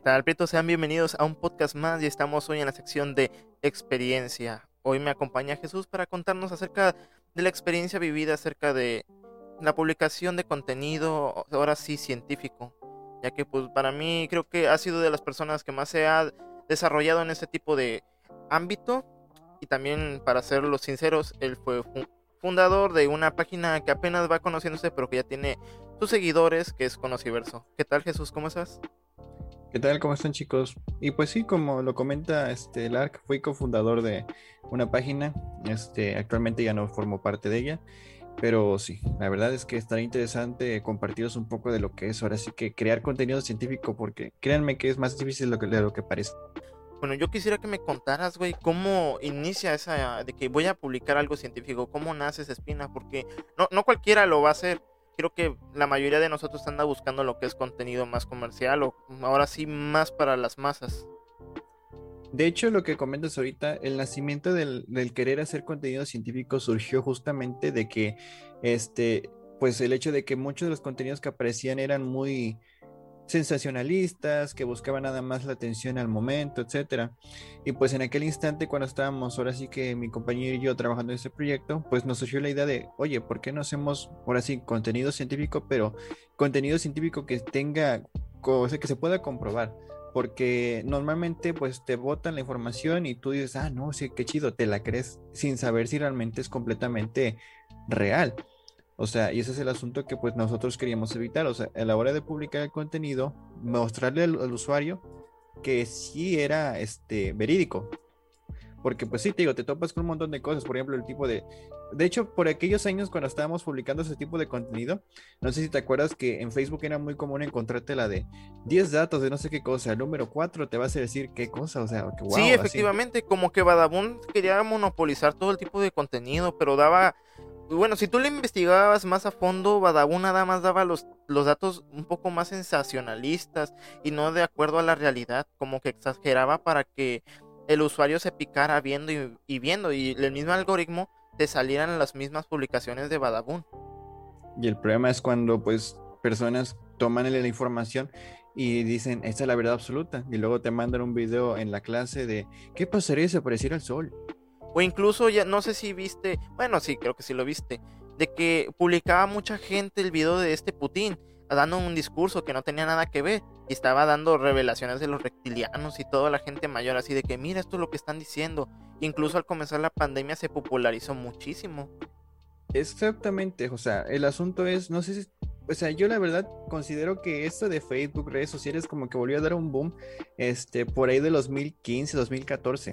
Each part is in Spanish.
¿Qué tal, Prieto? Sean bienvenidos a un podcast más y estamos hoy en la sección de experiencia. Hoy me acompaña Jesús para contarnos acerca de la experiencia vivida acerca de la publicación de contenido, ahora sí científico, ya que pues para mí creo que ha sido de las personas que más se ha desarrollado en este tipo de ámbito y también para serlo sinceros, él fue fundador de una página que apenas va conociéndose pero que ya tiene sus seguidores, que es Conociverso. ¿Qué tal Jesús? ¿Cómo estás? ¿Qué tal? ¿Cómo están chicos? Y pues sí, como lo comenta este Lark, fui cofundador de una página, este, actualmente ya no formo parte de ella, pero sí, la verdad es que estaría interesante compartiros un poco de lo que es ahora sí que crear contenido científico, porque créanme que es más difícil de lo que, de lo que parece. Bueno, yo quisiera que me contaras, güey, cómo inicia esa de que voy a publicar algo científico, cómo nace esa espina, porque no, no cualquiera lo va a hacer creo que la mayoría de nosotros anda buscando lo que es contenido más comercial o ahora sí más para las masas. De hecho, lo que comentas ahorita, el nacimiento del, querer hacer contenido científico surgió justamente de que, este, pues el hecho de que muchos de los contenidos que aparecían eran muy, sensacionalistas, que buscaban nada más la atención al momento, etcétera. Y pues en aquel instante, cuando estábamos, ahora sí que mi compañero y yo trabajando en este proyecto, pues nos surgió la idea de, oye, ¿por qué no hacemos ahora sí contenido científico, pero contenido científico que tenga, o que se pueda comprobar? Porque normalmente pues te botan la información y tú dices, ah, no, sí, qué chido, te la crees sin saber si realmente es completamente real. O sea, y ese es el asunto que pues nosotros queríamos evitar. O sea, a la hora de publicar el contenido, mostrarle al, usuario que sí era este verídico. Porque pues sí, te digo, te topas con un montón de cosas. Por ejemplo, el tipo de... De hecho, por aquellos años cuando estábamos publicando ese tipo de contenido, no sé si te acuerdas que en Facebook era muy común encontrarte la de 10 datos de no sé qué cosa. El número 4 te vas a decir qué cosa. O sea, que wow, Sí, efectivamente, como que Badabun quería monopolizar todo el tipo de contenido, pero daba bueno, si tú le investigabas más a fondo, Badabun nada más daba los, los datos un poco más sensacionalistas y no de acuerdo a la realidad, como que exageraba para que el usuario se picara viendo y, viendo y el mismo algoritmo te salieran las mismas publicaciones de Badabun. Y el problema es cuando pues personas toman la información y dicen, esta es la verdad absoluta, y luego te mandan un video en la clase de, ¿qué pasaría si apareciera el sol? O incluso ya no sé si viste, bueno, sí, creo que sí lo viste, de que publicaba mucha gente el video de este Putin dando un discurso que no tenía nada que ver y estaba dando revelaciones de los reptilianos y toda la gente mayor así de que mira esto es lo que están diciendo. Incluso al comenzar la pandemia se popularizó muchísimo. Exactamente, o sea, el asunto es, no sé si, o sea, yo la verdad considero que esto de Facebook, redes sociales, como que volvió a dar un boom, este, por ahí de 2015, 2014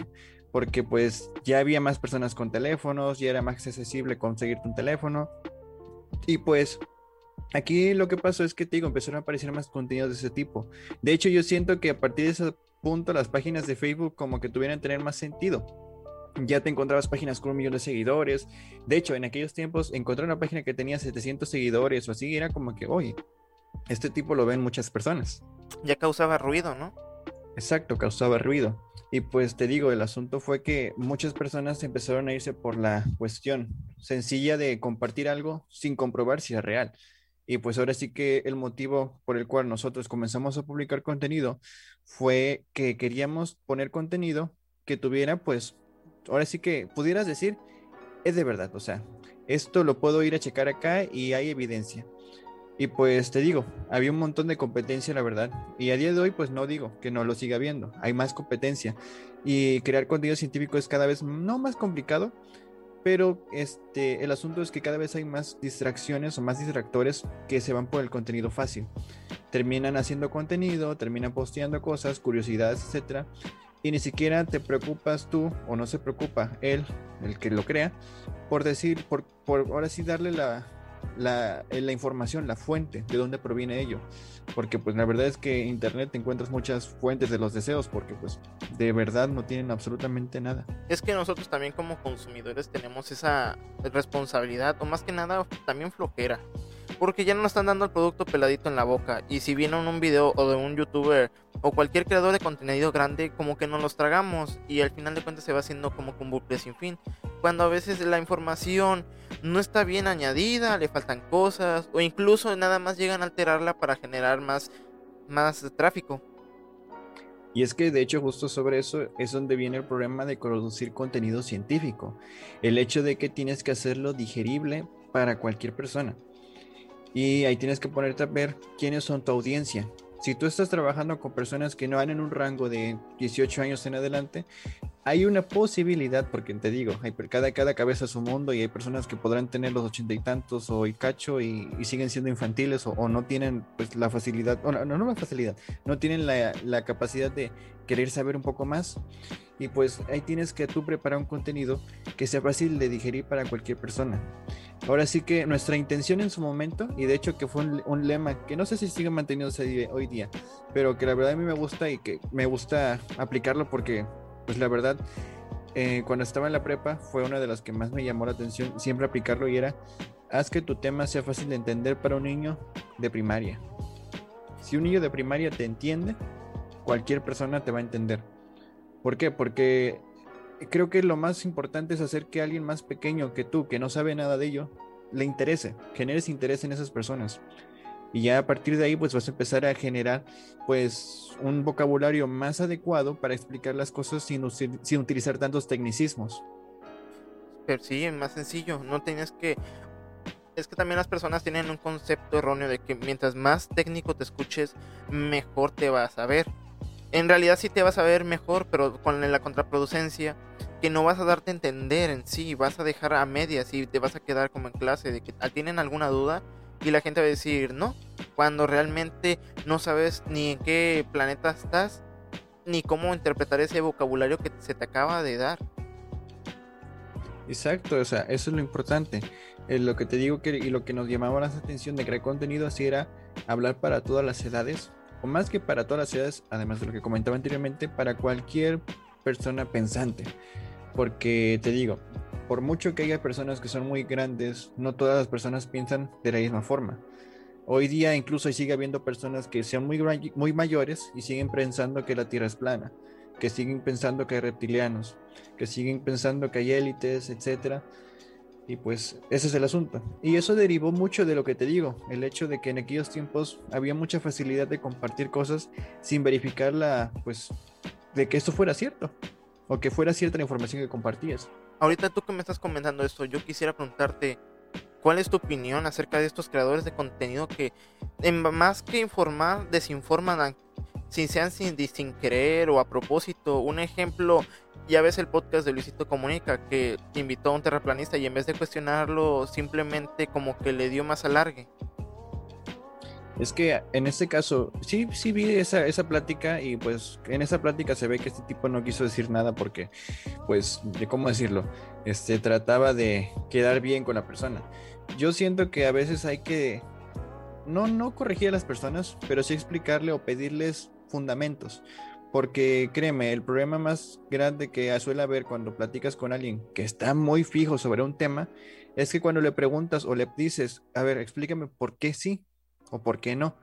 porque pues ya había más personas con teléfonos, ya era más accesible conseguirte un teléfono. Y pues aquí lo que pasó es que te digo, empezaron a aparecer más contenidos de ese tipo. De hecho, yo siento que a partir de ese punto las páginas de Facebook como que tuvieran tener más sentido. Ya te encontrabas páginas con un millón de seguidores. De hecho, en aquellos tiempos encontrar una página que tenía 700 seguidores o así era como que, oye, este tipo lo ven muchas personas. Ya causaba ruido, ¿no? Exacto, causaba ruido. Y pues te digo, el asunto fue que muchas personas empezaron a irse por la cuestión sencilla de compartir algo sin comprobar si es real. Y pues ahora sí que el motivo por el cual nosotros comenzamos a publicar contenido fue que queríamos poner contenido que tuviera pues, ahora sí que pudieras decir, es de verdad, o sea, esto lo puedo ir a checar acá y hay evidencia. Y pues te digo, había un montón de competencia, la verdad. Y a día de hoy, pues no digo que no lo siga viendo. Hay más competencia. Y crear contenido científico es cada vez no más complicado, pero este, el asunto es que cada vez hay más distracciones o más distractores que se van por el contenido fácil. Terminan haciendo contenido, terminan posteando cosas, curiosidades, etcétera, y ni siquiera te preocupas tú o no se preocupa él, el que lo crea, por decir, por, por ahora sí darle la, la, eh, la, información, la fuente, de dónde proviene ello. Porque pues la verdad es que en internet te encuentras muchas fuentes de los deseos porque pues de verdad no tienen absolutamente nada. Es que nosotros también como consumidores tenemos esa responsabilidad o más que nada también flojera porque ya no están dando el producto peladito en la boca. Y si viene un video o de un youtuber o cualquier creador de contenido grande, como que no los tragamos. Y al final de cuentas se va haciendo como un bucle sin fin. Cuando a veces la información no está bien añadida, le faltan cosas, o incluso nada más llegan a alterarla para generar más, más tráfico. Y es que de hecho justo sobre eso es donde viene el problema de producir contenido científico. El hecho de que tienes que hacerlo digerible para cualquier persona. Y ahí tienes que ponerte a ver quiénes son tu audiencia, si tú estás trabajando con personas que no van en un rango de 18 años en adelante, hay una posibilidad, porque te digo, hay, cada, cada cabeza es un mundo y hay personas que podrán tener los ochenta y tantos o y cacho y, siguen siendo infantiles o, no tienen pues la facilidad, o no, no, la facilidad, no tienen la, la capacidad de querer saber un poco más. Y pues ahí tienes que tú preparar un contenido que sea fácil de digerir para cualquier persona. Ahora sí que nuestra intención en su momento, y de hecho que fue un, lema que no sé si sigue manteniéndose hoy día, pero que la verdad a mí me gusta y que me gusta aplicarlo porque, pues la verdad, eh, cuando estaba en la prepa fue una de las que más me llamó la atención siempre aplicarlo y era, haz que tu tema sea fácil de entender para un niño de primaria. Si un niño de primaria te entiende, cualquier persona te va a entender. ¿Por qué? Porque creo que lo más importante es hacer que alguien más pequeño que tú, que no sabe nada de ello, le interese, generes interés en esas personas. Y ya a partir de ahí, pues vas a empezar a generar, pues, un vocabulario más adecuado para explicar las cosas sin, sin utilizar tantos tecnicismos. Pero sí, es más sencillo. No tienes que. Es que también las personas tienen un concepto erróneo de que mientras más técnico te escuches, mejor te vas a ver en realidad sí te vas a ver mejor, pero con la contraproducencia, que no vas a darte a entender en sí, vas a dejar a medias y te vas a quedar como en clase de que tienen alguna duda y la gente va a decir no, cuando realmente no sabes ni en qué planeta estás, ni cómo interpretar ese vocabulario que se te acaba de dar. Exacto, o sea, eso es lo importante. Eh, lo que te digo que, y lo que nos llamaba la atención de crear contenido así era hablar para todas las edades, o más que para todas las ciudades, además de lo que comentaba anteriormente, para cualquier persona pensante. Porque te digo, por mucho que haya personas que son muy grandes, no todas las personas piensan de la misma forma. Hoy día incluso sigue habiendo personas que sean muy, muy mayores y siguen pensando que la Tierra es plana, que siguen pensando que hay reptilianos, que siguen pensando que hay élites, etcétera y pues ese es el asunto. Y eso derivó mucho de lo que te digo, el hecho de que en aquellos tiempos había mucha facilidad de compartir cosas sin verificar la, pues, de que esto fuera cierto o que fuera cierta la información que compartías. Ahorita tú que me estás comentando esto, yo quisiera preguntarte, ¿cuál es tu opinión acerca de estos creadores de contenido que, en, más que informar, desinforman sin sean sin, sin querer o a propósito? Un ejemplo ya ves el podcast de Luisito Comunica que invitó a un terraplanista y en vez de cuestionarlo simplemente como que le dio más alargue. Es que en este caso, sí, sí vi esa, esa plática y pues en esa plática se ve que este tipo no quiso decir nada porque, pues, cómo decirlo, este trataba de quedar bien con la persona. Yo siento que a veces hay que, no, no corregir a las personas, pero sí explicarle o pedirles fundamentos. Porque créeme, el problema más grande que suele haber cuando platicas con alguien que está muy fijo sobre un tema es que cuando le preguntas o le dices, a ver, explícame por qué sí o por qué no.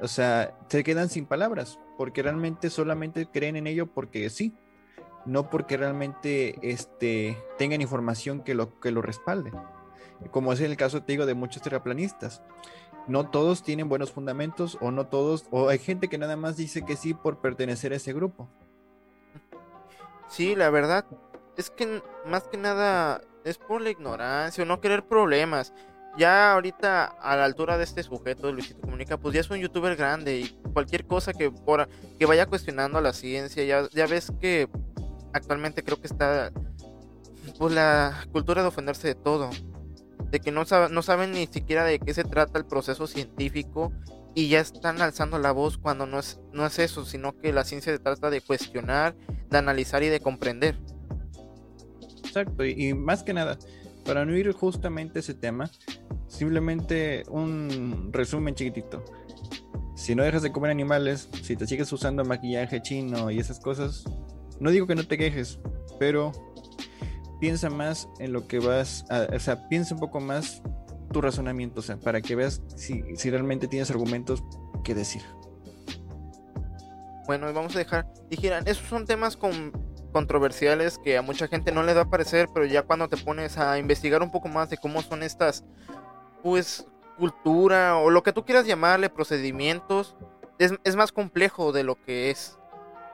O sea, se quedan sin palabras porque realmente solamente creen en ello porque sí, no porque realmente este, tengan información que lo, que lo respalde. Como es el caso, te digo, de muchos terraplanistas no todos tienen buenos fundamentos o no todos, o hay gente que nada más dice que sí por pertenecer a ese grupo. Sí, la verdad es que más que nada es por la ignorancia o no querer problemas. Ya ahorita a la altura de este sujeto, Luisito Comunica, pues ya es un youtuber grande y cualquier cosa que, por, que vaya cuestionando a la ciencia, ya, ya ves que actualmente creo que está pues la cultura de ofenderse de todo de que no, no saben ni siquiera de qué se trata el proceso científico y ya están alzando la voz cuando no es, no es eso, sino que la ciencia se trata de cuestionar, de analizar y de comprender. Exacto, y, más que nada, para no ir justamente a ese tema, simplemente un resumen chiquitito. Si no dejas de comer animales, si te sigues usando maquillaje chino y esas cosas, no digo que no te quejes, pero piensa más en lo que vas a, o sea, piensa un poco más tu razonamiento, o sea, para que veas si, realmente tienes argumentos que decir. Bueno, vamos a dejar, dijeran, esos son temas con, controversiales que a mucha gente no les va a parecer, pero ya cuando te pones a investigar un poco más de cómo son estas, pues, cultura o lo que tú quieras llamarle, procedimientos, es, es más complejo de lo que es.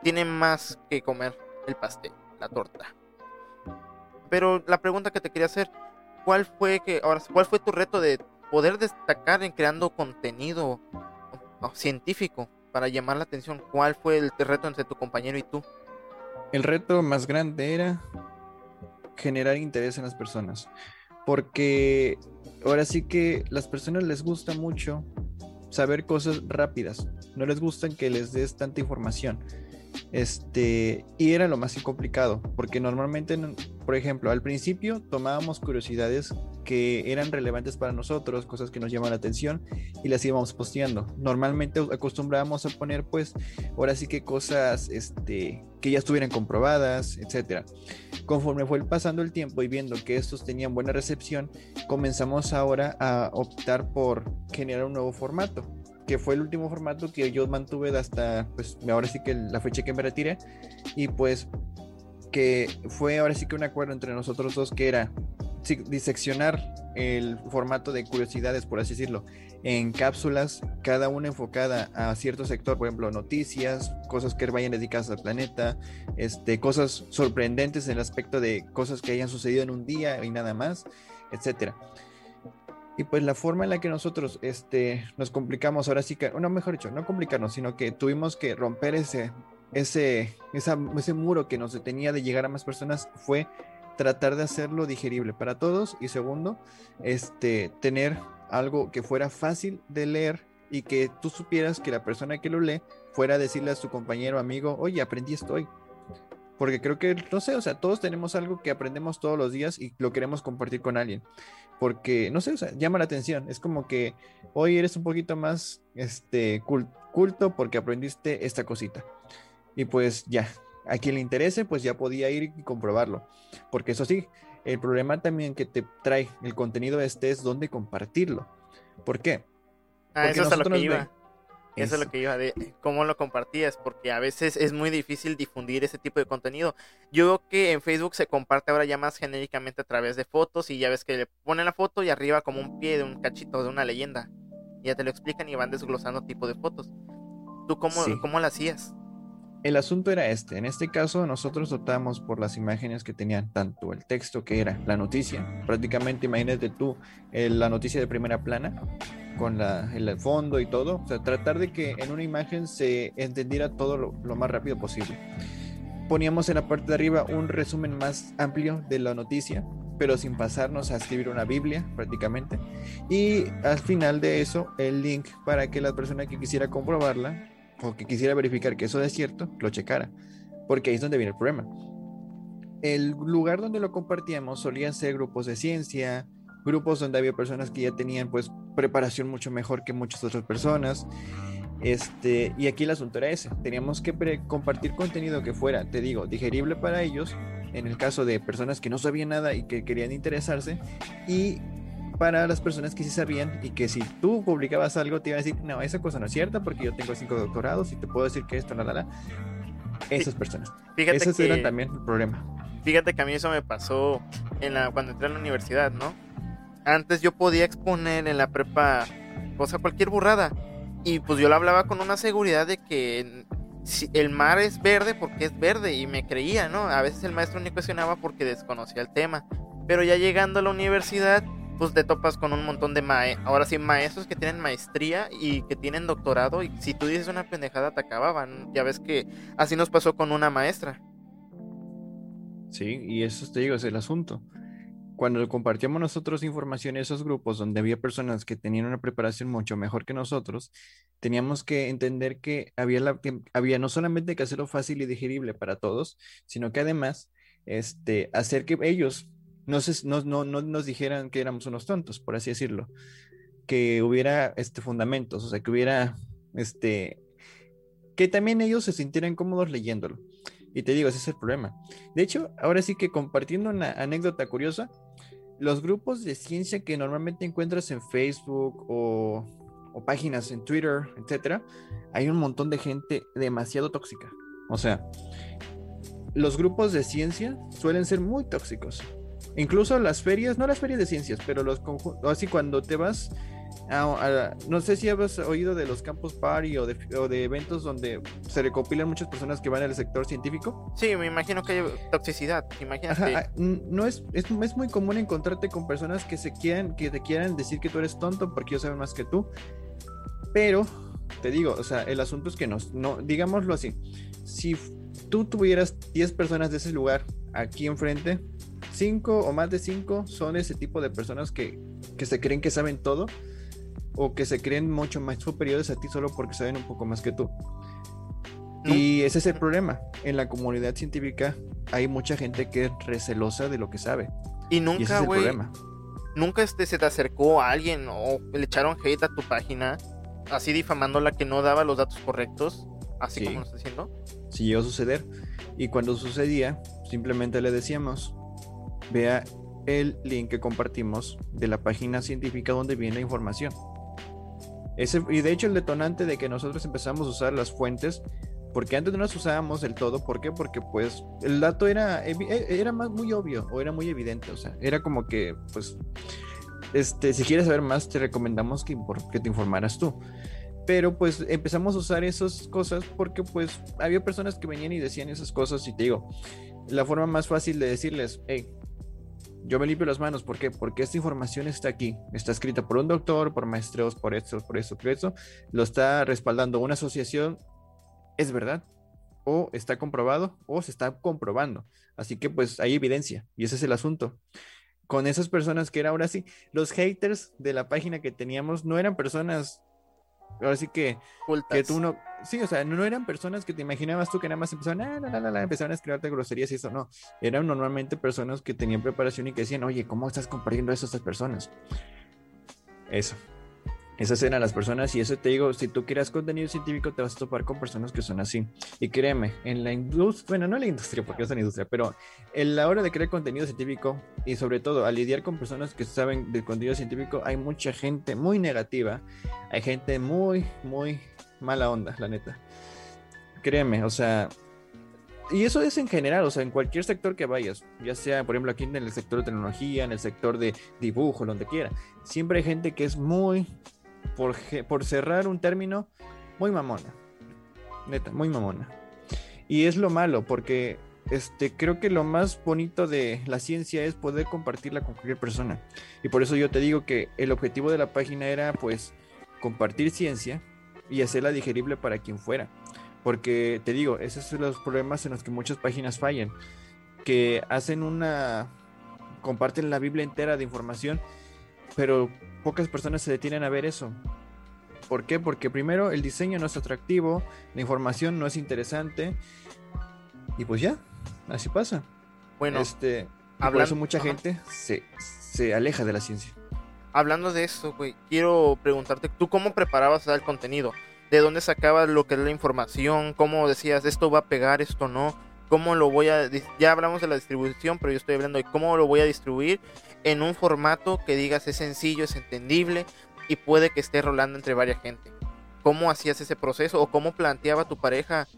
tiene más que comer el pastel, la torta. Pero la pregunta que te quería hacer, ¿cuál fue que ahora cuál fue tu reto de poder destacar en creando contenido científico para llamar la atención? ¿Cuál fue el reto entre tu compañero y tú? El reto más grande era generar interés en las personas. Porque ahora sí que las personas les gusta mucho saber cosas rápidas. No les gusta que les des tanta información. Este, y era lo más complicado, porque normalmente, por ejemplo, al principio tomábamos curiosidades que eran relevantes para nosotros, cosas que nos llaman la atención y las íbamos posteando. Normalmente acostumbrábamos a poner, pues, ahora sí que cosas este, que ya estuvieran comprobadas, etcétera. Conforme fue pasando el tiempo y viendo que estos tenían buena recepción, comenzamos ahora a optar por generar un nuevo formato que fue el último formato que yo mantuve hasta, pues ahora sí que la fecha que me retiré, y pues que fue ahora sí que un acuerdo entre nosotros dos que era diseccionar el formato de curiosidades, por así decirlo, en cápsulas, cada una enfocada a cierto sector, por ejemplo, noticias, cosas que vayan dedicadas al planeta, este, cosas sorprendentes en el aspecto de cosas que hayan sucedido en un día y nada más, etcétera. Y pues la forma en la que nosotros este, nos complicamos, ahora sí que, no, mejor dicho, no complicarnos, sino que tuvimos que romper ese, ese, ese muro que nos detenía de llegar a más personas fue tratar de hacerlo digerible para todos y segundo, este, tener algo que fuera fácil de leer y que tú supieras que la persona que lo lee fuera a decirle a su compañero amigo, oye, aprendí esto hoy. Porque creo que, no sé, o sea, todos tenemos algo que aprendemos todos los días y lo queremos compartir con alguien. Porque, no sé, o sea, llama la atención. Es como que hoy eres un poquito más este, culto porque aprendiste esta cosita. Y pues ya, a quien le interese, pues ya podía ir y comprobarlo. Porque eso sí, el problema también que te trae el contenido este es dónde compartirlo. ¿Por qué? Ah, eso es lo que iba. Eso es lo que iba de cómo lo compartías, porque a veces es muy difícil difundir ese tipo de contenido. Yo veo que en Facebook se comparte ahora ya más genéricamente a través de fotos y ya ves que le ponen la foto y arriba como un pie de un cachito de una leyenda. ya te lo explican y van desglosando tipo de fotos. ¿Tú cómo, cómo la hacías? El asunto era este. En este caso, nosotros optamos por las imágenes que tenían tanto el texto que era la noticia. Prácticamente, imagínate tú la noticia de primera plana con el fondo y todo. O sea, tratar de que en una imagen se entendiera todo lo, lo más rápido posible. Poníamos en la parte de arriba un resumen más amplio de la noticia, pero sin pasarnos a escribir una Biblia prácticamente. Y al final de eso, el link para que la persona que quisiera comprobarla o que quisiera verificar que eso es cierto, lo checara, porque ahí es donde viene el problema. El lugar donde lo compartíamos solían ser grupos de ciencia, grupos donde había personas que ya tenían pues preparación mucho mejor que muchas otras personas. Este, y aquí el asunto era ese, teníamos que compartir contenido que fuera, te digo, digerible para ellos, en el caso de personas que no sabían nada y que querían interesarse, y para las personas que sí sabían y que si tú publicabas algo te iban a decir, no, esa cosa no es cierta porque yo tengo cinco doctorados y te puedo decir que esto, no, la, la. Esas personas. Fíjate Ese era también el problema. Fíjate que a mí eso me pasó en la, cuando entré a la universidad, ¿no? Antes yo podía exponer en la prepa, cosa cualquier burrada. Y pues yo lo hablaba con una seguridad de que si el mar es verde porque es verde y me creía, ¿no? A veces el maestro ni cuestionaba porque desconocía el tema. Pero ya llegando a la universidad pues te topas con un montón de mae ahora sí maestros que tienen maestría y que tienen doctorado y si tú dices una pendejada te acababan. Ya ves que así nos pasó con una maestra. Sí, y eso te digo, es el asunto. Cuando compartíamos nosotros información en esos grupos donde había personas que tenían una preparación mucho mejor que nosotros, teníamos que entender que había, la, había no solamente que hacerlo fácil y digerible para todos, sino que además este, hacer que ellos no, no, no, nos dijeran que éramos unos tontos, por así decirlo, que hubiera este, fundamentos, o sea, que hubiera, este, que también ellos se sintieran cómodos leyéndolo. Y te digo, ese es el problema. De hecho, ahora sí que compartiendo una anécdota curiosa, los grupos de ciencia que normalmente encuentras en Facebook o, páginas en Twitter, etcétera, hay un montón de gente demasiado tóxica. O sea, los grupos de ciencia suelen ser muy tóxicos. Incluso las ferias, no las ferias de ciencias, pero los conjuntos, así cuando te vas Ah, no sé si has oído de los campus party o de, o de, eventos donde se recopilan muchas personas que van al sector científico. Sí, me imagino que hay toxicidad. Imagínate. Ah, no es, es, es, muy común encontrarte con personas que se quieran, que te quieran decir que tú eres tonto porque ellos saben más que tú. Pero te digo, o sea, el asunto es que nos, no, digámoslo así, si tú tuvieras 10 personas de ese lugar aquí enfrente, 5 o más de 5 son ese tipo de personas que, que se creen que saben todo o que se creen mucho más superiores a ti solo porque saben un poco más que tú. Y ese es el problema. En la comunidad científica hay mucha gente que es recelosa de lo que sabe. Y nunca, güey. Nunca este, se te acercó a alguien o le echaron hate a tu página, así difamándola que no daba los datos correctos, así como lo está diciendo. Sí, llegó a suceder. Y cuando sucedía, simplemente le decíamos, vea el link que compartimos de la página científica donde viene la información y de hecho el detonante de que nosotros empezamos a usar las fuentes, porque antes no las usábamos del todo, ¿por qué? Porque pues el dato era, e, era más muy obvio o era muy evidente, o sea, era como que pues, este, si quieres saber más te recomendamos que, que te informaras tú. Pero pues empezamos a usar esas cosas porque pues había personas que venían y decían esas cosas y te digo, la forma más fácil de decirles, hey, yo me limpio las manos, ¿por qué? Porque esta información está aquí, está escrita por un doctor, por maestros, por esto, por eso, por eso, lo está respaldando una asociación, es verdad, o está comprobado, o se está comprobando. Así que pues hay evidencia, y ese es el asunto. Con esas personas que era ahora sí, los haters de la página que teníamos no eran personas Ahora sí que, que tú no. Sí, o sea, no eran personas que te imaginabas tú que nada más empezaban, ah, la, la, la, empezaban a escribirte groserías y eso, no. Eran normalmente personas que tenían preparación y que decían, oye, ¿cómo estás compartiendo eso a estas personas? Eso. Esas eran las personas y eso te digo, si tú quieres contenido científico te vas a topar con personas que son así. Y créeme, en la industria, bueno, no en la industria porque es en la industria, pero en la hora de crear contenido científico y sobre todo al lidiar con personas que saben del contenido científico, hay mucha gente muy negativa, hay gente muy, muy mala onda, la neta. Créeme, o sea, y eso es en general, o sea, en cualquier sector que vayas, ya sea, por ejemplo, aquí en el sector de tecnología, en el sector de dibujo, donde quiera, siempre hay gente que es muy, por, cerrar un término, muy mamona. Neta, muy mamona. Y es lo malo, porque este, creo que lo más bonito de la ciencia es poder compartirla con cualquier persona. Y por eso yo te digo que el objetivo de la página era pues compartir ciencia y hacerla digerible para quien fuera. Porque te digo, esos son los problemas en los que muchas páginas fallan. Que hacen una... comparten la Biblia entera de información, pero pocas personas se detienen a ver eso. ¿Por qué? Porque primero el diseño no es atractivo, la información no es interesante y pues ya, así pasa. Bueno, este, por eso mucha gente se, se, aleja de la ciencia. Hablando de eso, güey, quiero preguntarte, ¿tú cómo preparabas el contenido? ¿De dónde sacabas lo que es la información? ¿Cómo decías, esto va a pegar, esto no? ¿Cómo lo voy a... Ya hablamos de la distribución, pero yo estoy hablando de cómo lo voy a distribuir en un formato que digas es sencillo, es entendible y puede que esté rolando entre varias gente. ¿Cómo hacías ese proceso o cómo planteaba tu pareja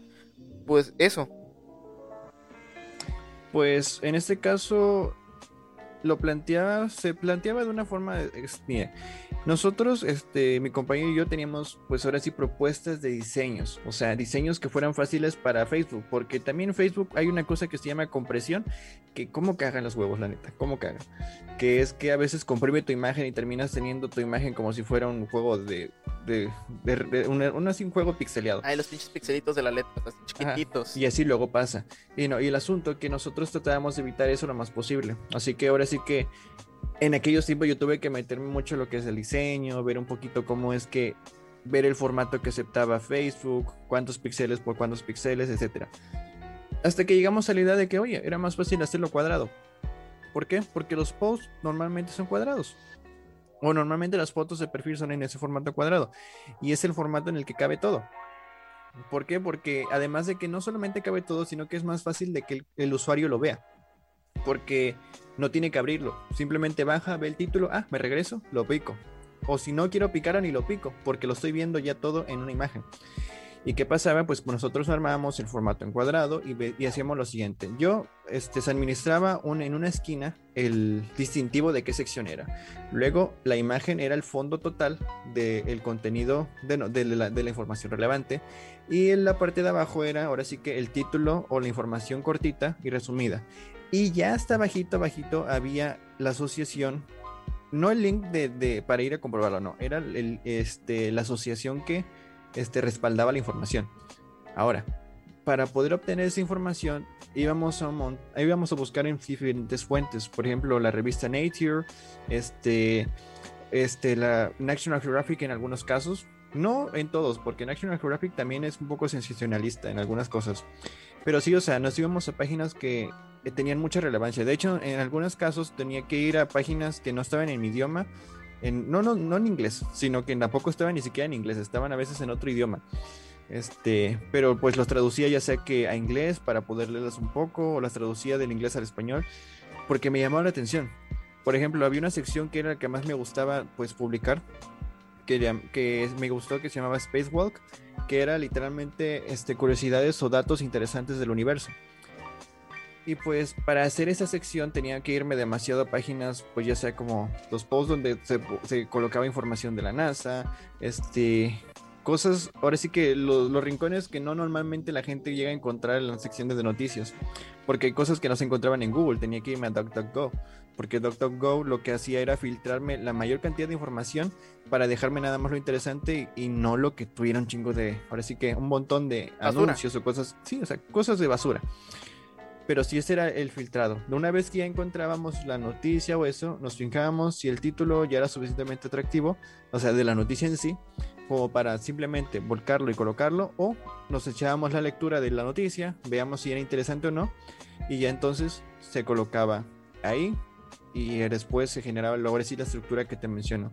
pues eso? Pues en este caso lo planteaba, se planteaba de una forma, mire, nosotros, este, mi compañero y yo teníamos, pues ahora sí, propuestas de diseños, o sea, diseños que fueran fáciles para Facebook, porque también en Facebook hay una cosa que se llama compresión, que cómo cagan los huevos, la neta, cómo cagan, que es que a veces comprime tu imagen y terminas teniendo tu imagen como si fuera un juego de, de, de, un, así un juego pixeleado. Ay, los pinches pixelitos de la letra, así chiquititos. y así luego pasa. Y no, y el asunto es que nosotros tratábamos de evitar eso lo más posible, así que ahora sí que en aquellos tiempos yo tuve que meterme mucho en lo que es el diseño, ver un poquito cómo es que ver el formato que aceptaba Facebook, cuántos píxeles por cuántos píxeles, etcétera. Hasta que llegamos a la idea de que, oye, era más fácil hacerlo cuadrado. ¿Por qué? Porque los posts normalmente son cuadrados. O normalmente las fotos de perfil son en ese formato cuadrado. Y es el formato en el que cabe todo. ¿Por qué? Porque además de que no solamente cabe todo, sino que es más fácil de que el usuario lo vea. Porque no tiene que abrirlo. Simplemente baja, ve el título, ah, me regreso, lo pico. O si no quiero picar, ni lo pico, porque lo estoy viendo ya todo en una imagen. ¿Y qué pasaba? Pues nosotros armábamos el formato encuadrado y, hacíamos lo siguiente. Yo este, se administraba en una esquina el distintivo de qué sección era. Luego la imagen era el fondo total del contenido de, de, la, de la información relevante. Y en la parte de abajo era ahora sí que el título o la información cortita y resumida. Y ya hasta bajito, bajito había la asociación no el link de, para ir a comprobarlo, no, era el, este, la asociación que este, respaldaba la información. Ahora, para poder obtener esa información, íbamos a, íbamos a buscar en diferentes fuentes, por ejemplo, la revista Nature, este, este, la National Geographic en algunos casos, no en todos, porque National Geographic también es un poco sensacionalista en algunas cosas. Pero sí, o sea, nos íbamos a páginas que tenían mucha relevancia. De hecho, en algunos casos tenía que ir a páginas que no estaban en mi idioma. No, no, no en inglés, sino que tampoco estaban ni siquiera en inglés, estaban a veces en otro idioma. Este, pero pues los traducía ya sea que a inglés para poder leerlas un poco, o las traducía del inglés al español, porque me llamaba la atención. Por ejemplo, había una sección que era la que más me gustaba pues publicar, que, que me gustó que se llamaba Spacewalk, que era literalmente este, curiosidades o datos interesantes del universo. Y pues para hacer esa sección tenía que irme demasiado a páginas, pues ya sea como los posts donde se, colocaba información de la NASA, este, cosas, ahora sí que los, los, rincones que no normalmente la gente llega a encontrar en las secciones de noticias, porque hay cosas que no se encontraban en Google, tenía que irme a DuckDuckGo, porque DuckDuckGo lo que hacía era filtrarme la mayor cantidad de información para dejarme nada más lo interesante y, no lo que tuviera un chingo de, ahora sí que un montón de anuncios o cosas, sí, o sea, cosas de basura. Pero si ese era el filtrado. Una vez que ya encontrábamos la noticia o eso, nos fijábamos si el título ya era suficientemente atractivo, o sea, de la noticia en sí, como para simplemente volcarlo y colocarlo, o nos echábamos la lectura de la noticia, veamos si era interesante o no, y ya entonces se colocaba ahí y después se generaba ahora sí la estructura que te menciono.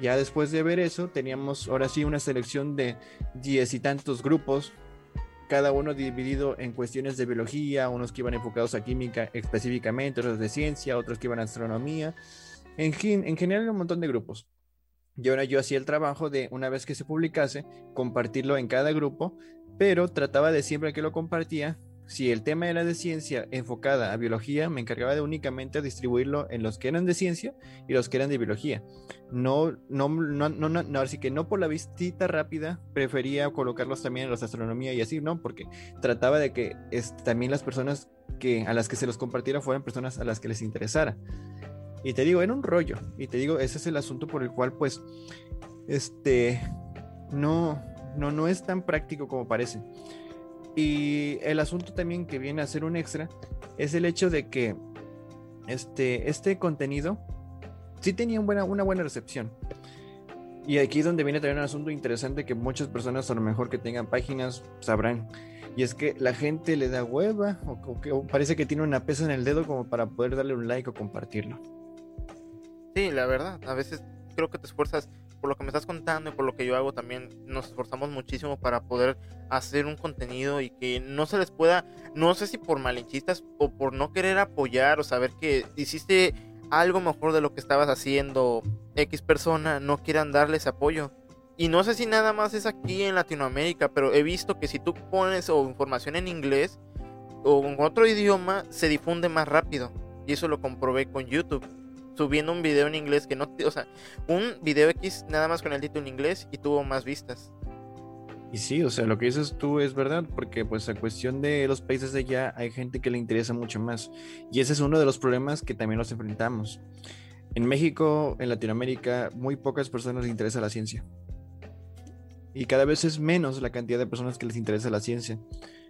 Ya después de ver eso, teníamos ahora sí una selección de diez y tantos grupos, cada uno dividido en cuestiones de biología, unos que iban enfocados a química específicamente, otros de ciencia, otros que iban a astronomía, en, en general un montón de grupos. Y ahora yo hacía el trabajo de, una vez que se publicase, compartirlo en cada grupo, pero trataba de siempre que lo compartía, si el tema era de ciencia enfocada a biología, me encargaba de únicamente distribuirlo en los que eran de ciencia y los que eran de biología. No, no, no, no, no, así que no por la visita rápida, prefería colocarlos también en los de astronomía y así, ¿no? Porque trataba de que también las personas que, a las que se los compartiera fueran personas a las que les interesara. Y te digo, era un rollo. Y te digo, ese es el asunto por el cual, pues, este, no, no, no es tan práctico como parece. Y el asunto también que viene a ser un extra es el hecho de que este, este contenido sí tenía buena, una buena recepción. Y aquí es donde viene también un asunto interesante que muchas personas a lo mejor que tengan páginas sabrán. Y es que la gente le da hueva o, que, parece que tiene una pesa en el dedo como para poder darle un like o compartirlo. Sí, la verdad, a veces creo que te esfuerzas por lo que me estás contando y por lo que yo hago también nos esforzamos muchísimo para poder hacer un contenido y que no se les pueda, no sé si por malinchistas o por no querer apoyar o saber que hiciste algo mejor de lo que estabas haciendo X persona, no quieran darles apoyo. Y no sé si nada más es aquí en Latinoamérica, pero he visto que si tú pones o información en inglés o en otro idioma, se difunde más rápido. Y eso lo comprobé con YouTube subiendo un video en inglés que no, o sea, un video X nada más con el título en inglés y tuvo más vistas. Y sí, o sea, lo que dices tú es verdad, porque pues a cuestión de los países de allá hay gente que le interesa mucho más. Y ese es uno de los problemas que también nos enfrentamos. En México, en Latinoamérica, muy pocas personas les interesa la ciencia. Y cada vez es menos la cantidad de personas que les interesa la ciencia.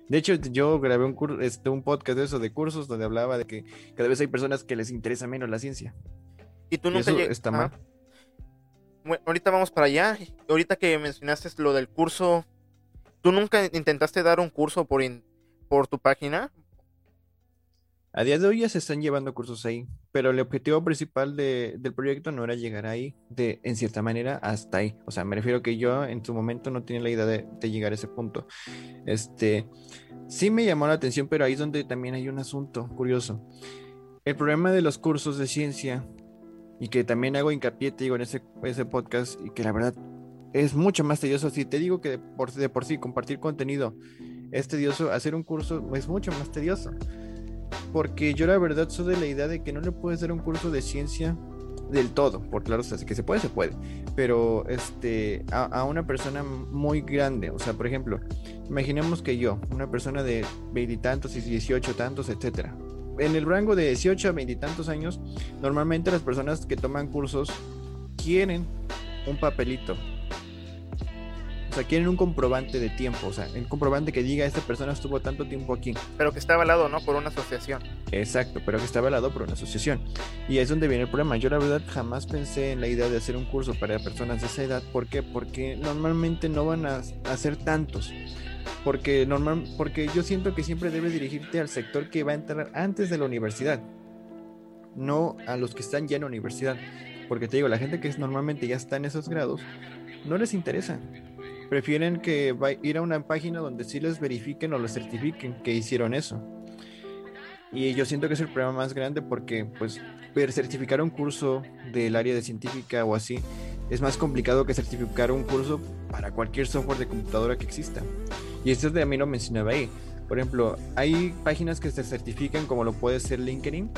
De hecho, yo grabé un, este, un podcast de eso, de cursos, donde hablaba de que cada vez hay personas que les interesa menos la ciencia. Y tú nunca está mal. Bueno, ahorita vamos para allá. Ahorita que mencionaste lo del curso, ¿tú nunca intentaste dar un curso por, por tu página? A día de hoy ya se están llevando cursos ahí, pero el objetivo principal del proyecto no era llegar ahí, de, en cierta manera, hasta ahí. O sea, me refiero que yo en su momento no tenía la idea de, llegar a ese punto. Este, sí me llamó la atención, pero ahí es donde también hay un asunto curioso. El problema de los cursos de ciencia, y que también hago hincapié, te digo, en ese, ese podcast, y que la verdad es mucho más tedioso. Si te digo que por, de por sí compartir contenido es tedioso, hacer un curso es mucho más tedioso. Porque yo la verdad soy de la idea de que no le puedes dar un curso de ciencia del todo, por claro, o sea, que se puede, se puede, pero este, a, una persona muy grande, o sea, por ejemplo, imaginemos que yo, una persona de veintitantos y dieciocho tantos, etcétera, en el rango de 18 a veintitantos años, normalmente las personas que toman cursos quieren un papelito o sea, quieren un comprobante de tiempo, o sea, un comprobante que diga esta persona estuvo tanto tiempo aquí. Pero que está avalado, ¿no? Por una asociación. Exacto, pero que está avalado por una asociación. Y es donde viene el problema. Yo la verdad jamás pensé en la idea de hacer un curso para personas de esa edad. ¿Por qué? Porque normalmente no van a hacer tantos. Porque, normal, porque yo siento que siempre debes dirigirte al sector que va a entrar antes de la universidad. No a los que están ya en la universidad. Porque te digo, la gente que normalmente ya está en esos grados, no les interesa prefieren que ir a una página donde sí les verifiquen o les certifiquen que hicieron eso. Y yo siento que es el problema más grande porque, pues, certificar un curso del área de científica o así es más complicado que certificar un curso para cualquier software de computadora que exista. Y esto mí lo mencionaba ahí. Por ejemplo, hay páginas que se certifican como lo puede ser LinkedIn,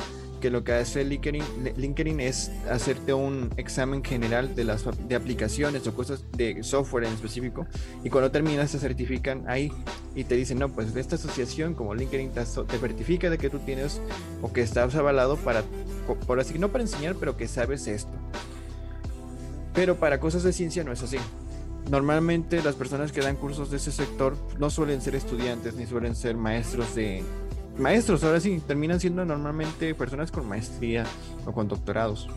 lo que hace LinkedIn, LinkedIn es hacerte un examen general de las de aplicaciones o cosas de software en específico. Y cuando terminas te certifican ahí y te dicen no pues esta asociación como LinkedIn te, certifica de que tú tienes o que estás avalado para por así no para enseñar pero que sabes esto pero para cosas de ciencia no es así. Normalmente las personas que dan cursos de ese sector no suelen ser estudiantes ni suelen ser maestros de maestros, ahora sí, terminan siendo normalmente personas con maestría o con doctorados.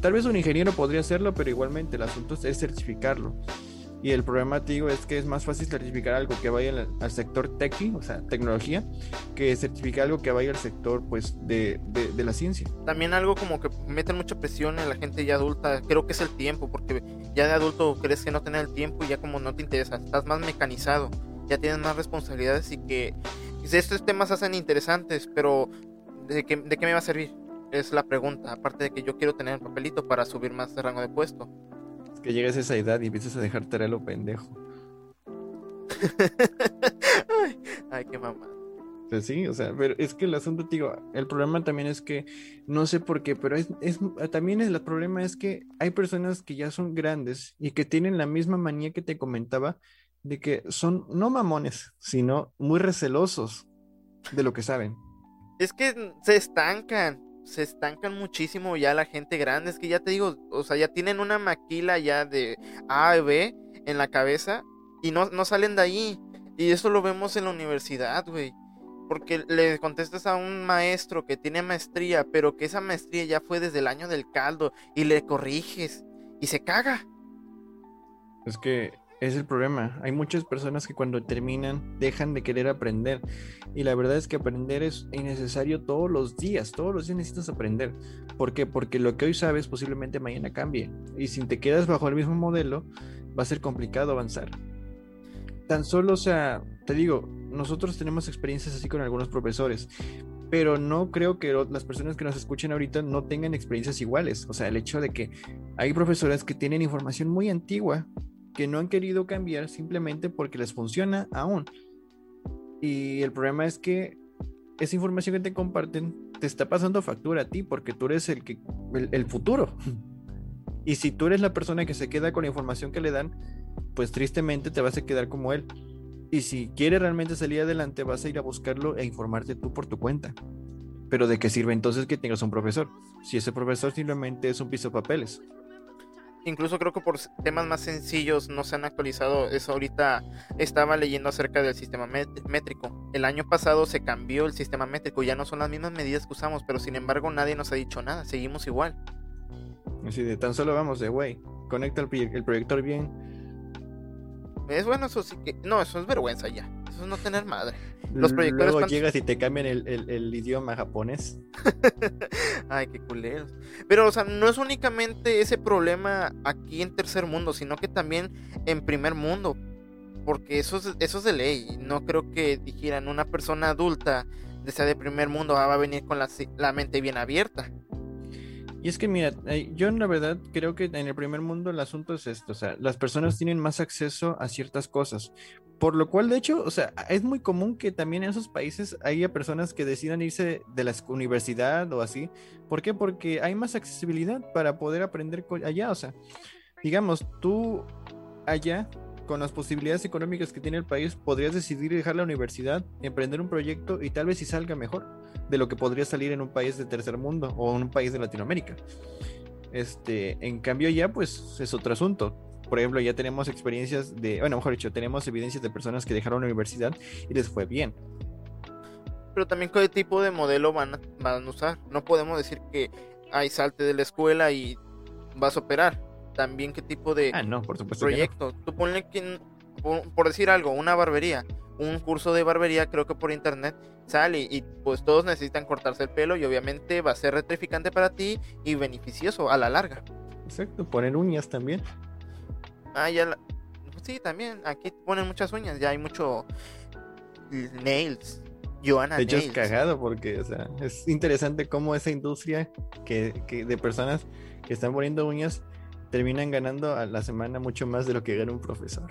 Tal vez un ingeniero podría hacerlo, pero igualmente el asunto es certificarlo. Y el problema, te digo, es que es más fácil certificar algo que vaya al, sector techy, o sea, tecnología, que certificar algo que vaya al sector, pues, de, de, la ciencia. También algo como que meten mucha presión en la gente ya adulta, creo que es el tiempo, porque ya de adulto crees que no tener el tiempo y ya como no te interesa, estás más mecanizado, ya tienes más responsabilidades y que estos temas hacen interesantes, pero ¿de qué, ¿de qué me va a servir? Es la pregunta, aparte de que yo quiero tener un papelito para subir más de rango de puesto. Es que llegas a esa edad y empiezas a dejarte a lo pendejo. ay, qué mamá. Pues sí, o sea, pero es que el asunto, digo, el problema también es que, no sé por qué, pero es, es, también el problema es que hay personas que ya son grandes y que tienen la misma manía que te comentaba, de que son no mamones, sino muy recelosos de lo que saben. Es que se estancan, se estancan muchísimo ya la gente grande, es que ya te digo, o sea, ya tienen una maquila ya de A B en la cabeza y no, no salen de ahí. Y eso lo vemos en la universidad, güey. Porque le contestas a un maestro que tiene maestría, pero que esa maestría ya fue desde el año del caldo y le corriges y se caga. Es que es el problema. Hay muchas personas que cuando terminan dejan de querer aprender. Y la verdad es que aprender es innecesario todos los días. Todos los días necesitas aprender. ¿Por qué? Porque lo que hoy sabes posiblemente mañana cambie. Y si te quedas bajo el mismo modelo, va a ser complicado avanzar. Tan solo, o sea, te digo, nosotros tenemos experiencias así con algunos profesores. Pero no creo que las personas que nos escuchen ahorita no tengan experiencias iguales. O sea, el hecho de que hay profesores que tienen información muy antigua que no han querido cambiar simplemente porque les funciona aún. Y el problema es que esa información que te comparten te está pasando factura a ti porque tú eres el, que, el, futuro. Y si tú eres la persona que se queda con la información que le dan, pues tristemente te vas a quedar como él. Y si quieres realmente salir adelante, vas a ir a buscarlo e informarte tú por tu cuenta. Pero ¿de qué sirve entonces que tengas un profesor? Si ese profesor simplemente es un piso de papeles. Incluso creo que por temas más sencillos no se han actualizado. Eso ahorita estaba leyendo acerca del sistema métrico. El año pasado se cambió el sistema métrico. Ya no son las mismas medidas que usamos, pero sin embargo nadie nos ha dicho nada. Seguimos igual. Así de tan solo vamos de, güey, conecta el, el proyector bien. Es bueno, eso sí que... No, eso es vergüenza ya. Eso es no tener madre. Los proyectores. Luego llegas y te cambian el, idioma japonés. Ay, qué culeros. Pero, o sea, no es únicamente ese problema aquí en tercer mundo, sino que también en primer mundo. Porque eso es, eso es de ley. No creo que dijeran una persona adulta, de sea de primer mundo, ah, va a venir con la, mente bien abierta. Y es que mira, eh, yo en la verdad creo que en el primer mundo el asunto es esto, o sea, las personas tienen más acceso a ciertas cosas, por lo cual de hecho, o sea, es muy común que también en esos países haya personas que decidan irse de la universidad o así. ¿Por qué? Porque hay más accesibilidad para poder aprender allá, o sea, digamos, tú allá con las posibilidades económicas que tiene el país, podrías decidir dejar la universidad, emprender un proyecto y tal vez si salga mejor de lo que podría salir en un país de tercer mundo o en un país de Latinoamérica. Este, en cambio ya pues es otro asunto. Por ejemplo, ya tenemos experiencias de, bueno, mejor dicho, tenemos evidencias de personas que dejaron la universidad y les fue bien. Pero también qué tipo de modelo van a, van a usar. No podemos decir que hay salte de la escuela y vas a operar. También qué tipo de ah, no, por supuesto proyecto. Tú ponle que, por decir algo, una barbería un curso de barbería, creo que por internet, sale y pues todos necesitan cortarse el pelo y obviamente va a ser retrificante para ti y beneficioso a la larga. Exacto, poner uñas también. Ah, ya Sí, también, aquí ponen muchas uñas, ya hay mucho nails. Joana de hecho es cagado porque o sea, es interesante cómo esa industria que, que de personas que están poniendo uñas terminan ganando a la semana mucho más de lo que gana un profesor.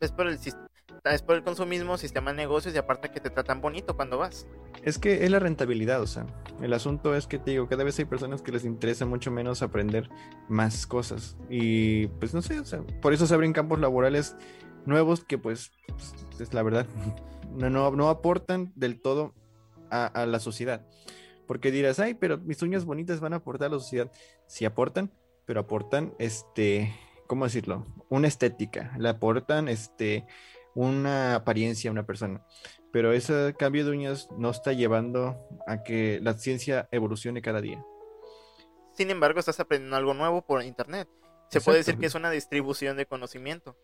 Es por el sistema es por el consumismo, sistema de negocios y aparte que te tratan bonito cuando vas. Es que es la rentabilidad, o sea, el asunto es que te digo, cada vez hay personas que les interesa mucho menos aprender más cosas y pues no sé, o sea, por eso se abren campos laborales nuevos que pues, es la verdad, no, no, aportan del todo a, a la sociedad. Porque dirás, ay, pero mis uñas bonitas van a aportar a la sociedad. Sí aportan, pero aportan, este, ¿cómo decirlo? Una estética, le aportan, este, una apariencia a una persona. Pero ese cambio de uñas no está llevando a que la ciencia evolucione cada día. Sin embargo, estás aprendiendo algo nuevo por internet. Se puede decir que es una distribución de conocimiento.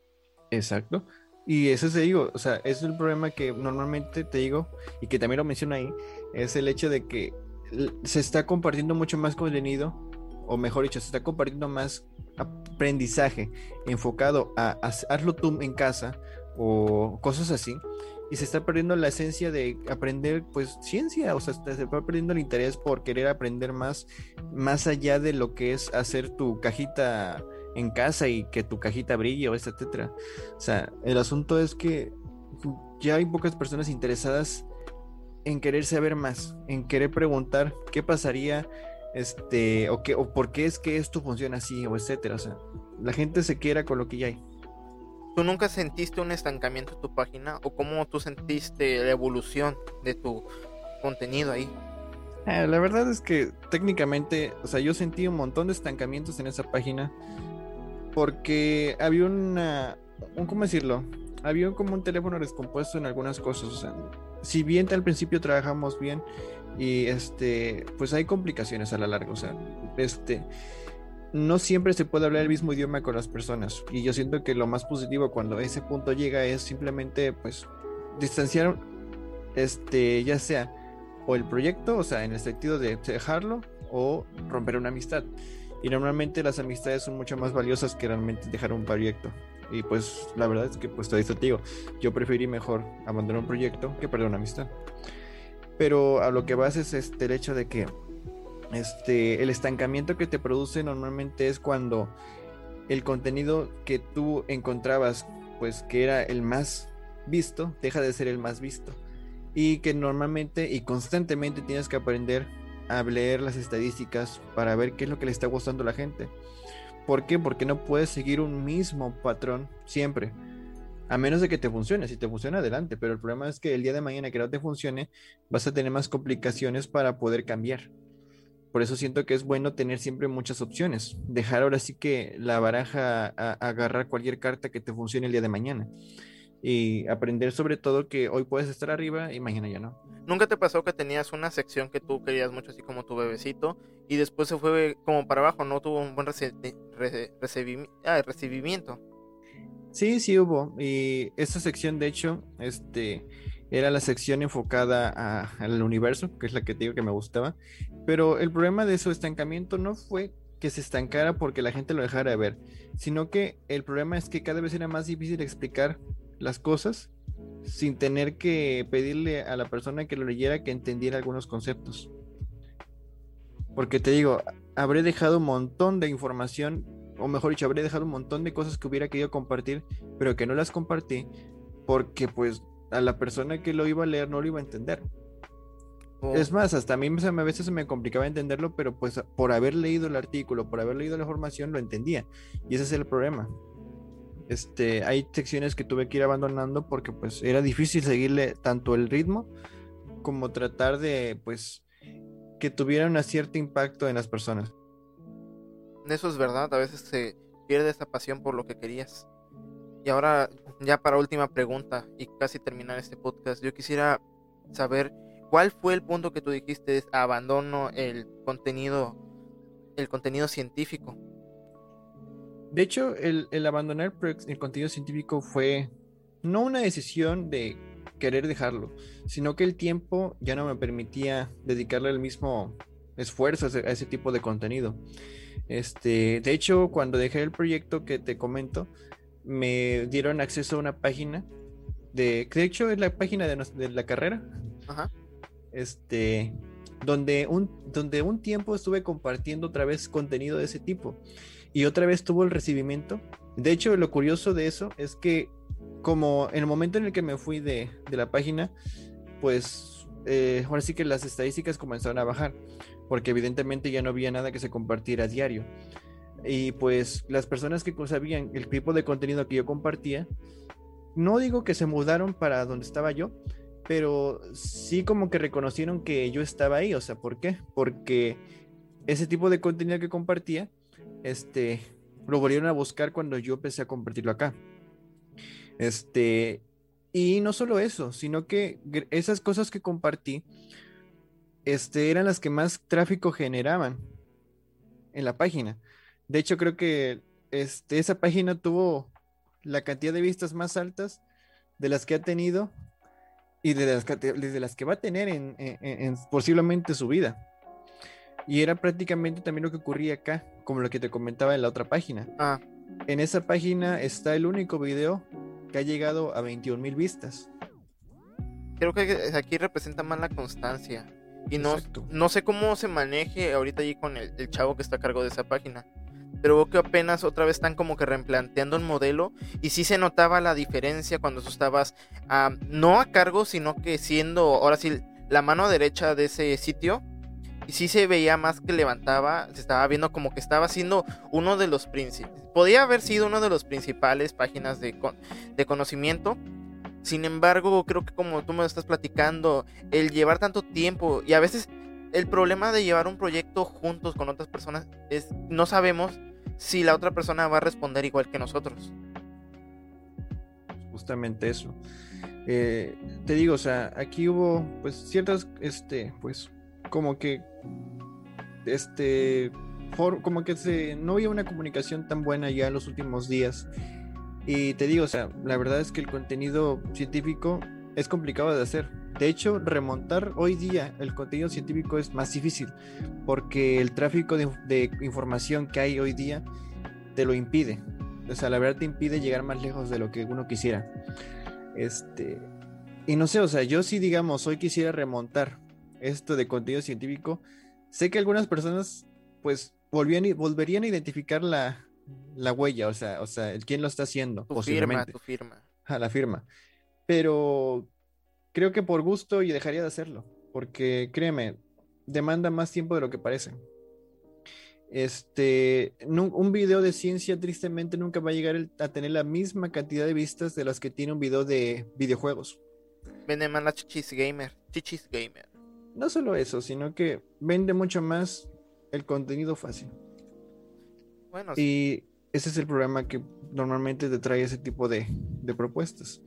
Exacto. Y eso se digo, o sea, es el problema que normalmente te digo, y que también lo menciono ahí, es el hecho de que se está compartiendo mucho más contenido, o mejor dicho, se está compartiendo más aprendizaje enfocado a hazlo tú en casa o cosas así. Y se está perdiendo la esencia de aprender, pues, ciencia. O sea, se está perdiendo el interés por querer aprender más, más allá de lo que es hacer tu cajita en casa y que tu cajita brille o etcétera. O sea, el asunto es que ya hay pocas personas interesadas en querer saber más, en querer preguntar qué pasaría, este, o qué, o por qué es que esto funciona así, o etcétera. O sea, la gente se quiera con lo que ya hay. ¿Tú nunca sentiste un estancamiento en tu página o cómo tú sentiste la evolución de tu contenido ahí? Eh, la verdad es que técnicamente, o sea, yo sentí un montón de estancamientos en esa página porque había una, ¿cómo decirlo? Había como un teléfono descompuesto en algunas cosas, o sea, si bien al principio trabajamos bien y este, pues hay complicaciones a la larga, o sea, este, no siempre se puede hablar el mismo idioma con las personas. Y yo siento que lo más positivo cuando ese punto llega es simplemente, pues, distanciar, este, ya sea o el proyecto, o sea, en el sentido de dejarlo, o romper una amistad. Y normalmente las amistades son mucho más valiosas que realmente dejar un proyecto. Y pues la verdad es que pues te digo, yo preferí mejor abandonar un proyecto que perder una amistad. Pero a lo que vas es este, el hecho de que este, el estancamiento que te produce normalmente es cuando el contenido que tú encontrabas, pues que era el más visto, deja de ser el más visto. Y que normalmente y constantemente tienes que aprender a leer las estadísticas para ver qué es lo que le está gustando a la gente. ¿Por qué? Porque no puedes seguir un mismo patrón siempre. A menos de que te funcione. Si te funciona, adelante. Pero el problema es que el día de mañana que no te funcione, vas a tener más complicaciones para poder cambiar. Por eso siento que es bueno tener siempre muchas opciones. Dejar ahora sí que la baraja a, agarrar cualquier carta que te funcione el día de mañana. Y aprender sobre todo que hoy puedes estar arriba y mañana ya no. ¿Nunca te pasó que tenías una sección que tú querías mucho, así como tu bebecito, y después se fue como para abajo, no tuvo un buen ah, recibimiento? Sí, sí hubo. Y esa sección, de hecho, este era la sección enfocada al universo, que es la que te digo que me gustaba. Pero el problema de su estancamiento no fue que se estancara porque la gente lo dejara de ver, sino que el problema es que cada vez era más difícil explicar las cosas sin tener que pedirle a la persona que lo leyera que entendiera algunos conceptos. Porque te digo, habré dejado un montón de información, o mejor dicho, habré dejado un montón de cosas que hubiera querido compartir, pero que no las compartí porque pues a la persona que lo iba a leer no lo iba a entender. Oh, Es más, hasta a mí a veces se me complicaba entenderlo, pero pues por haber leído el artículo, por haber leído la información, lo entendía. Y ese es el problema. Este, hay secciones que tuve que ir abandonando porque pues era difícil seguirle tanto el ritmo como tratar de pues que tuviera un cierto impacto en las personas. Eso es verdad, a veces se pierde esa pasión por lo que querías. Y ahora, ya para última pregunta y casi terminar este podcast, yo quisiera saber cuál fue el punto que tú dijiste, abandono el contenido, el contenido científico. De hecho, el, el abandonar el contenido científico fue no una decisión de querer dejarlo, sino que el tiempo ya no me permitía dedicarle el mismo esfuerzo a ese, a ese tipo de contenido. Este, de hecho, cuando dejé el proyecto que te comento, me dieron acceso a una página de, que de hecho es la página de, de la carrera, Ajá. este, donde un, donde un tiempo estuve compartiendo otra vez contenido de ese tipo y otra vez tuvo el recibimiento. De hecho, lo curioso de eso es que como en el momento en el que me fui de, de la página, pues eh, ahora sí que las estadísticas comenzaron a bajar, porque evidentemente ya no había nada que se compartiera a diario. Y pues las personas que sabían el tipo de contenido que yo compartía, no digo que se mudaron para donde estaba yo, pero sí como que reconocieron que yo estaba ahí. O sea, ¿por qué? Porque ese tipo de contenido que compartía, este, lo volvieron a buscar cuando yo empecé a compartirlo acá. Este, y no solo eso, sino que esas cosas que compartí, este, eran las que más tráfico generaban en la página. De hecho, creo que este, esa página tuvo la cantidad de vistas más altas de las que ha tenido y de las, que- de las que va a tener en, en- en posiblemente su vida. Y era prácticamente también lo que ocurría acá, como lo que te comentaba en la otra página. Ah, En esa página está el único video que ha llegado a 21 mil vistas. creo que aquí representa más la constancia. Y no, Exacto. no sé cómo se maneje ahorita allí con el, el chavo que está a cargo de esa página. Pero veo que apenas otra vez están como que replanteando el modelo. Y sí se notaba la diferencia cuando tú estabas ah, no a cargo, sino que siendo ahora sí la mano derecha de ese sitio. Y sí se veía más que levantaba, se estaba viendo como que estaba siendo uno de los principales. Podía haber sido uno de los principales páginas de, con- de conocimiento. Sin embargo, creo que como tú me estás platicando, el llevar tanto tiempo y a veces el problema de llevar un proyecto juntos con otras personas es no sabemos si la otra persona va a responder igual que nosotros. Justamente eso. Eh, te digo, o sea, aquí hubo pues ciertas, este, pues como que, este, como que se, no había una comunicación tan buena ya en los últimos días. Y te digo, o sea, la verdad es que el contenido científico es complicado de hacer. De hecho, remontar hoy día el contenido científico es más difícil porque el tráfico de, de información que hay hoy día te lo impide. O sea, la verdad te impide llegar más lejos de lo que uno quisiera. Este, y no sé, o sea, yo sí, digamos, hoy quisiera remontar esto de contenido científico. Sé que algunas personas, pues, volvían y, volverían a identificar la, la huella, o sea, o sea, el quién lo está haciendo, Tu firma, posiblemente, tu firma. a la firma. Pero creo que por gusto y dejaría de hacerlo, porque créeme, demanda más tiempo de lo que parece. Este, un video de ciencia tristemente nunca va a llegar el- a tener la misma cantidad de vistas de las que tiene un video de videojuegos. Vende más la chichis gamer. Chichis gamer. No solo eso, sino que vende mucho más el contenido fácil. Bueno, Y ese es el problema que normalmente te trae ese tipo de, de propuestas.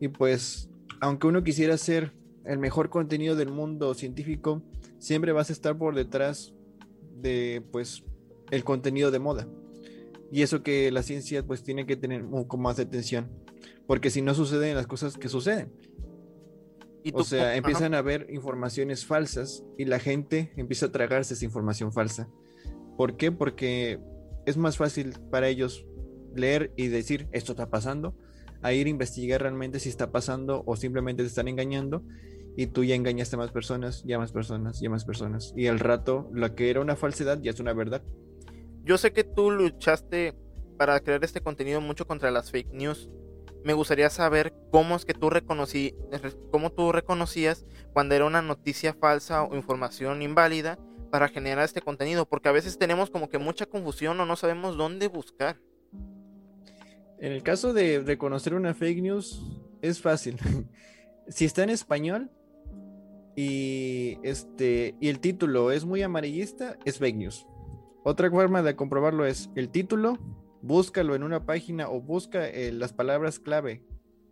Y pues, aunque uno quisiera ser el mejor contenido del mundo científico, siempre vas a estar por detrás de, pues, el contenido de moda. Y eso que la ciencia, pues, tiene que tener un poco más de atención. Porque si no suceden las cosas que suceden. Y O sea, ajá. empiezan a haber informaciones falsas y la gente empieza a tragarse esa información falsa. ¿Por qué? Porque es más fácil para ellos leer y decir esto está pasando, a ir a investigar realmente si está pasando o simplemente te están engañando. y tú ya engañaste a más personas, ya más personas, ya más personas. Y al rato, lo que era una falsedad ya es una verdad. Yo sé que tú luchaste para crear este contenido mucho contra las fake news. Me gustaría saber cómo es que tú reconocí, cómo tú reconocías cuando era una noticia falsa o información inválida para generar este contenido, porque a veces tenemos como que mucha confusión o no sabemos dónde buscar. En el caso de reconocer una fake news, es fácil. si está en español y este y el título es muy amarillista, es fake news. Otra forma de comprobarlo es el título, búscalo en una página o busca eh, las palabras clave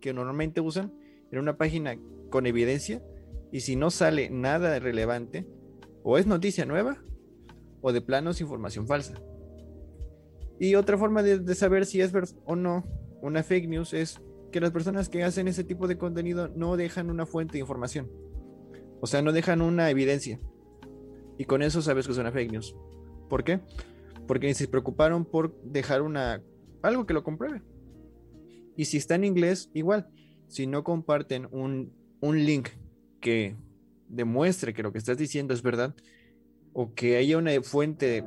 que normalmente usan en una página con evidencia y si no sale nada relevante, o es noticia nueva o de plano es información falsa. Y otra forma de, saber si es o no una fake news es que las personas que hacen ese tipo de contenido no dejan una fuente de información. O sea, no dejan una evidencia. Y con eso sabes que es una fake news. ¿Por qué? Porque se preocuparon por dejar una algo que lo compruebe. Y si está en inglés, igual. Si no comparten un, un link que demuestre que lo que estás diciendo es verdad, o que haya una fuente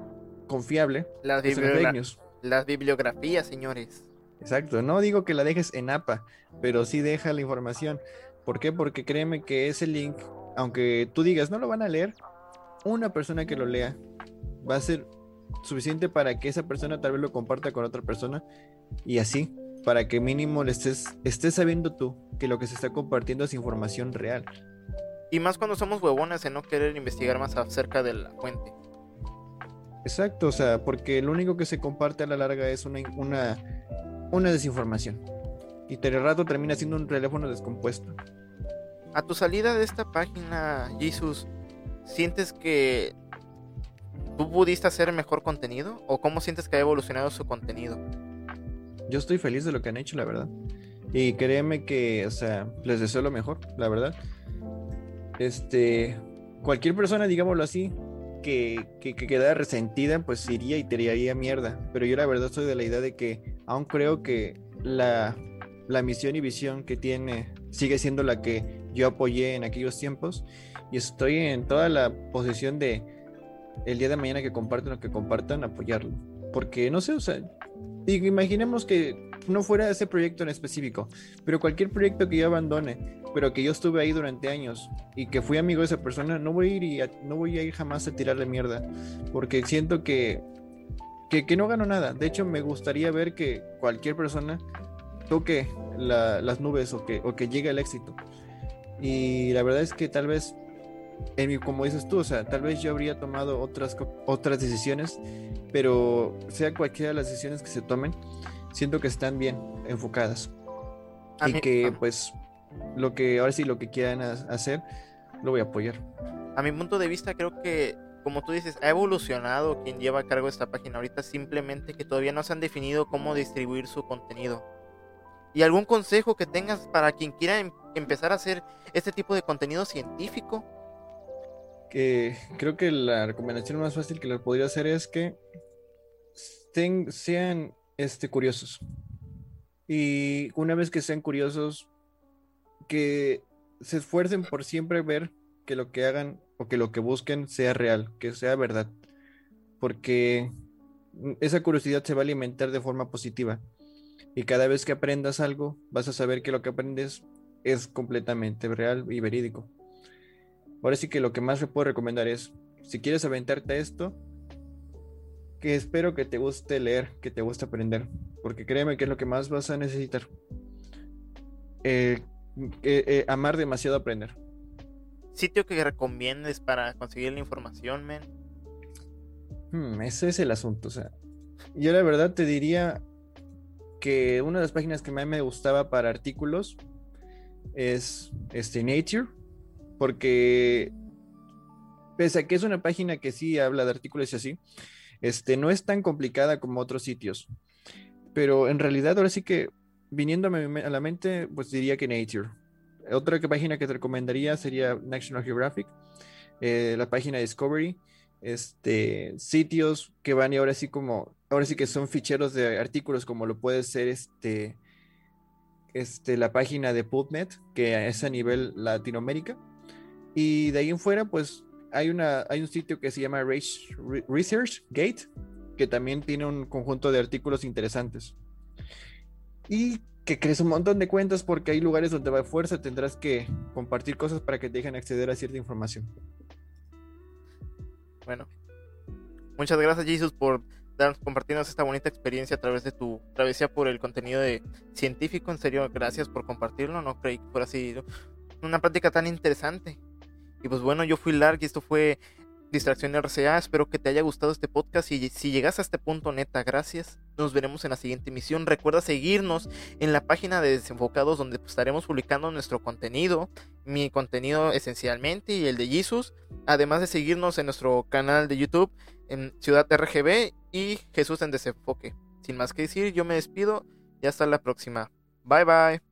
confiable, las, las bibliografías, señores. Exacto, no digo que la dejes en APA, pero sí deja la información. ¿Por qué? Porque créeme que ese link, aunque tú digas no lo van a leer, una persona que lo lea va a ser suficiente para que esa persona tal vez lo comparta con otra persona y así, para que mínimo le estés, estés sabiendo tú que lo que se está compartiendo es información real. Y más cuando somos huevones en no querer investigar más acerca de la fuente. Exacto, o sea, porque lo único que se comparte a la larga es una, una, una desinformación. Y de rato termina siendo un teléfono descompuesto. A tu salida de esta página, Jesus, ¿sientes que tú pudiste hacer mejor contenido? ¿O cómo sientes que ha evolucionado su contenido? Yo estoy feliz de lo que han hecho, la verdad. Y créeme que, o sea, les deseo lo mejor, la verdad. Este, cualquier persona, digámoslo así, que, que, quedara resentida, pues iría y tiraría mierda. Pero yo la verdad soy de la idea de que aún creo que la, la misión y visión que tiene sigue siendo la que yo apoyé en aquellos tiempos. Y estoy en toda la posición de el día de mañana que compartan lo que compartan, apoyarlo. Porque no sé, o sea, imaginemos que no fuera ese proyecto en específico, pero cualquier proyecto que yo abandone, pero que yo estuve ahí durante años y que fui amigo de esa persona, no voy a ir, y no voy a ir jamás a tirarle mierda, porque siento que, que, no gano nada. De hecho, me gustaría ver que cualquier persona toque las nubes o que, o que llegue al éxito. Y la verdad es que tal vez, en como dices tú, o sea, tal vez yo habría tomado otras, otras decisiones, pero sea cualquiera de las decisiones que se tomen, siento que están bien enfocadas. y que pues lo que ahora sí lo que quieran hacer, lo voy a apoyar. A mi punto de vista creo que como tú dices, ha evolucionado quien lleva a cargo esta página ahorita, simplemente que todavía no se han definido cómo distribuir su contenido. ¿Y algún consejo que tengas para quien quiera em-, empezar a hacer este tipo de contenido científico? Que creo que la recomendación más fácil que les podría hacer es que sean este, curiosos. Y una vez que sean curiosos, que se esfuercen por siempre ver que lo que hagan o que lo que busquen sea real, que sea verdad. Porque esa curiosidad se va a alimentar de forma positiva. Y cada vez que aprendas algo, vas a saber que lo que aprendes es completamente real y verídico. Ahora sí que lo que más le puedo recomendar es, si quieres aventarte esto, que espero que te guste leer, que te guste aprender, porque créeme que es lo que más vas a necesitar. Eh, eh, eh, amar demasiado aprender. ¿Sitio que recomiendes para conseguir la información, men? Hmm, ese es el asunto, o sea, yo la verdad te diría que una de las páginas que más me gustaba para artículos es este Nature, porque pese a que es una página que sí habla de artículos y así, este, no es tan complicada como otros sitios. Pero en realidad ahora sí que viniéndome a la mente, pues diría que Nature. Otra página que te recomendaría sería National Geographic, eh, la página Discovery, este, sitios que van y ahora sí como, ahora sí que son ficheros de artículos como lo puede ser este, este, la página de PubMed, que es a nivel Latinoamérica, Y de ahí en fuera, pues hay, una, hay un sitio que se llama Research Gate, que también tiene un conjunto de artículos interesantes. Y que crees un montón de cuentas porque hay lugares donde va fuerza, tendrás que compartir cosas para que te dejen acceder a cierta información. Bueno, muchas gracias Jesus por dar, compartirnos esta bonita experiencia a través de tu travesía por el contenido de científico. En serio, gracias por compartirlo. No creí que fuera así una práctica tan interesante. Y pues bueno, yo fui Lark y esto fue Distracción RCA. Espero que te haya gustado este podcast y si llegas a este punto, neta, gracias. Nos veremos en la siguiente emisión. Recuerda seguirnos en la página de Desenfocados donde estaremos publicando nuestro contenido, mi contenido esencialmente y el de Jesus. Además de seguirnos en nuestro canal de YouTube en Ciudad RGB y Jesús en Desenfoque. Sin más que decir, yo me despido y hasta la próxima. Bye bye.